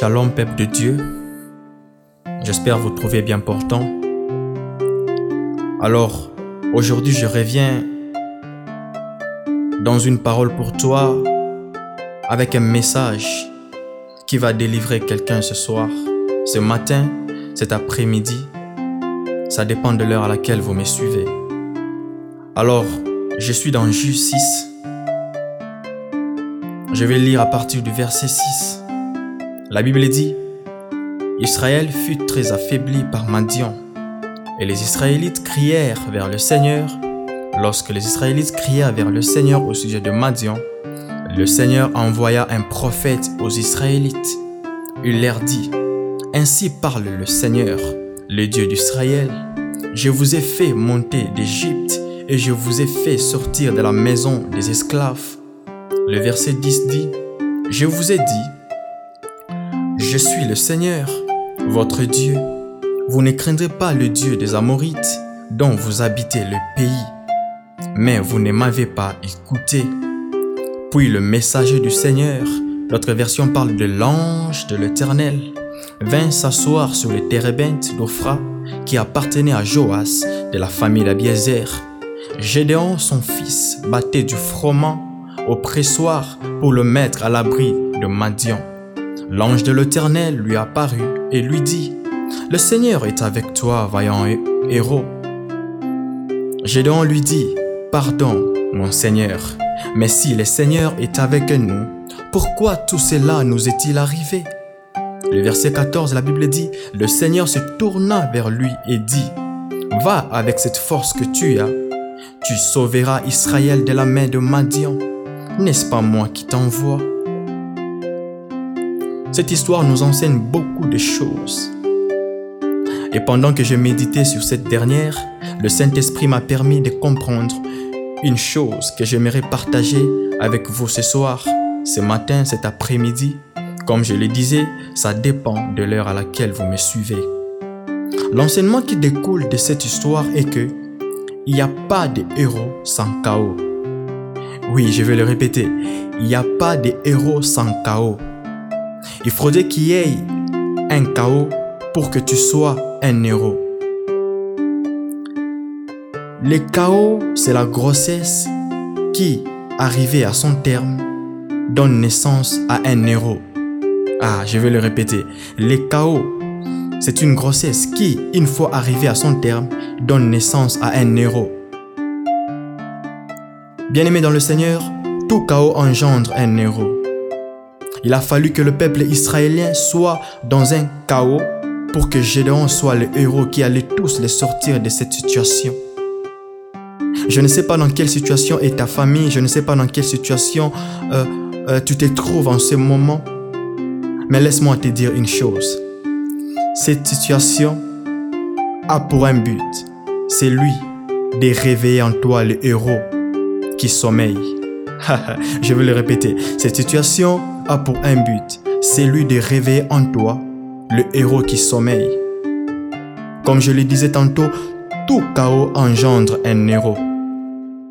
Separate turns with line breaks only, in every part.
Shalom peuple de Dieu, j'espère vous trouver bien portant. Alors, aujourd'hui je reviens dans une parole pour toi avec un message qui va délivrer quelqu'un ce soir, ce matin, cet après-midi. Ça dépend de l'heure à laquelle vous me suivez. Alors, je suis dans Jus 6. Je vais lire à partir du verset 6. La Bible dit, Israël fut très affaibli par Madian, et les Israélites crièrent vers le Seigneur. Lorsque les Israélites crièrent vers le Seigneur au sujet de Madian, le Seigneur envoya un prophète aux Israélites. Il leur dit, Ainsi parle le Seigneur, le Dieu d'Israël. Je vous ai fait monter d'Égypte et je vous ai fait sortir de la maison des esclaves. Le verset 10 dit, Je vous ai dit, je suis le Seigneur, votre Dieu. Vous ne craindrez pas le Dieu des Amorites, dont vous habitez le pays. Mais vous ne m'avez pas écouté. Puis le messager du Seigneur, notre version parle de l'ange de l'Éternel, vint s'asseoir sur le térébinthe d'Ophra qui appartenait à Joas de la famille d'Abiezer. Gédéon, son fils, battait du froment au pressoir pour le mettre à l'abri de Madian. L'ange de l'Éternel lui apparut et lui dit, Le Seigneur est avec toi, vaillant héros. Gédéon lui dit, Pardon, mon Seigneur, mais si le Seigneur est avec nous, pourquoi tout cela nous est-il arrivé? Le verset 14, la Bible dit, Le Seigneur se tourna vers lui et dit, Va avec cette force que tu as, tu sauveras Israël de la main de Madian. N'est-ce pas moi qui t'envoie? Cette histoire nous enseigne beaucoup de choses. Et pendant que je méditais sur cette dernière, le Saint-Esprit m'a permis de comprendre une chose que j'aimerais partager avec vous ce soir, ce matin, cet après-midi. Comme je le disais, ça dépend de l'heure à laquelle vous me suivez. L'enseignement qui découle de cette histoire est que il n'y a pas de héros sans chaos. Oui, je vais le répéter. Il n'y a pas de héros sans chaos. Il faudrait qu'il y ait un chaos pour que tu sois un héros. Le chaos, c'est la grossesse qui, arrivée à son terme, donne naissance à un héros. Ah, je vais le répéter. Le chaos, c'est une grossesse qui, une fois arrivée à son terme, donne naissance à un héros. Bien-aimé dans le Seigneur, tout chaos engendre un héros. Il a fallu que le peuple israélien soit dans un chaos pour que Gédéon soit le héros qui allait tous les sortir de cette situation. Je ne sais pas dans quelle situation est ta famille, je ne sais pas dans quelle situation euh, euh, tu te trouves en ce moment, mais laisse-moi te dire une chose. Cette situation a pour un but, c'est lui de réveiller en toi le héros qui sommeille. je vais le répéter. Cette situation a pour un but, c'est lui de réveiller en toi le héros qui sommeille. Comme je le disais tantôt, tout chaos engendre un héros.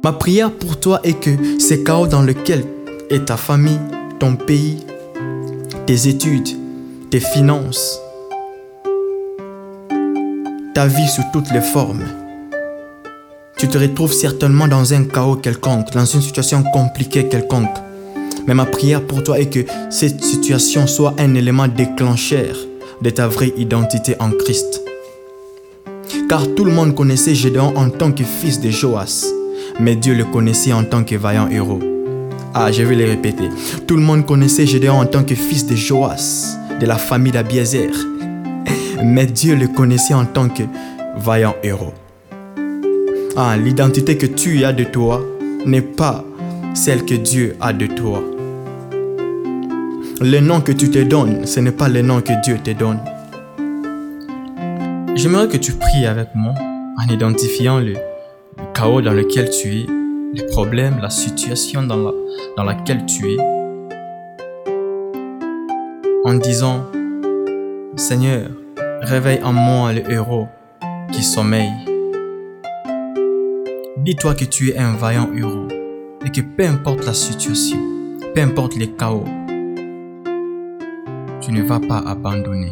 Ma prière pour toi est que ce chaos dans lequel est ta famille, ton pays, tes études, tes finances, ta vie sous toutes les formes, tu te retrouves certainement dans un chaos quelconque, dans une situation compliquée quelconque. Mais ma prière pour toi est que cette situation soit un élément déclencheur de ta vraie identité en Christ. Car tout le monde connaissait Gédéon en tant que fils de Joas, mais Dieu le connaissait en tant que vaillant héros. Ah, je vais le répéter. Tout le monde connaissait Gédéon en tant que fils de Joas, de la famille d'Abiezer, mais Dieu le connaissait en tant que vaillant héros. Ah, l'identité que tu as de toi n'est pas celle que Dieu a de toi. Le nom que tu te donnes, ce n'est pas le nom que Dieu te donne. J'aimerais que tu pries avec moi en identifiant le, chaos dans lequel tu es, les problèmes, la situation dans, dans laquelle tu es, en disant, Seigneur, réveille en moi le héros qui sommeille. Dis-toi que tu es un vaillant héros et que peu importe la situation, peu importe les chaos, tu ne vas pas abandonner.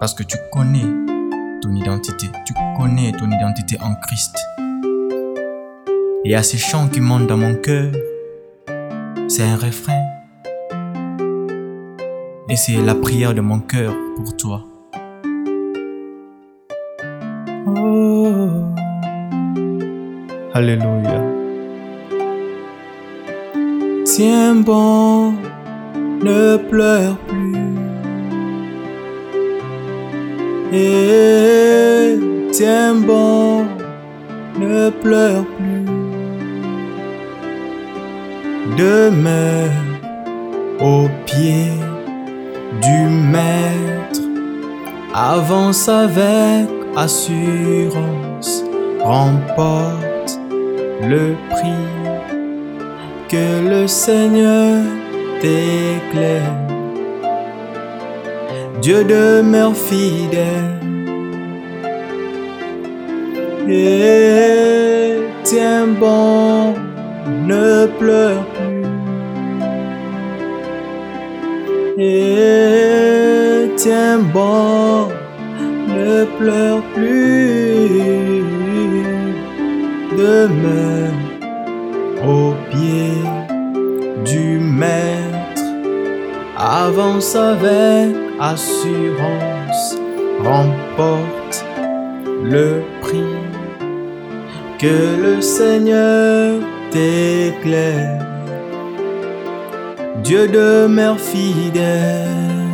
Parce que tu connais ton identité, tu connais ton identité en Christ. Et à ces chants qui montent dans mon cœur, c'est un refrain. Et c'est la prière de mon cœur pour toi. Alléluia. Tiens bon, ne pleure plus. Et tiens bon, ne pleure plus. Demeure au pied du maître, avance avec assurance, remporte le prix que le Seigneur t'éclaire. Dieu demeure fidèle et tiens bon, ne pleure plus. Et tiens bon, ne pleure plus. Demeure au pied du maître, avance avec assurance, remporte le prix. Que le Seigneur t'éclaire. Dieu demeure fidèle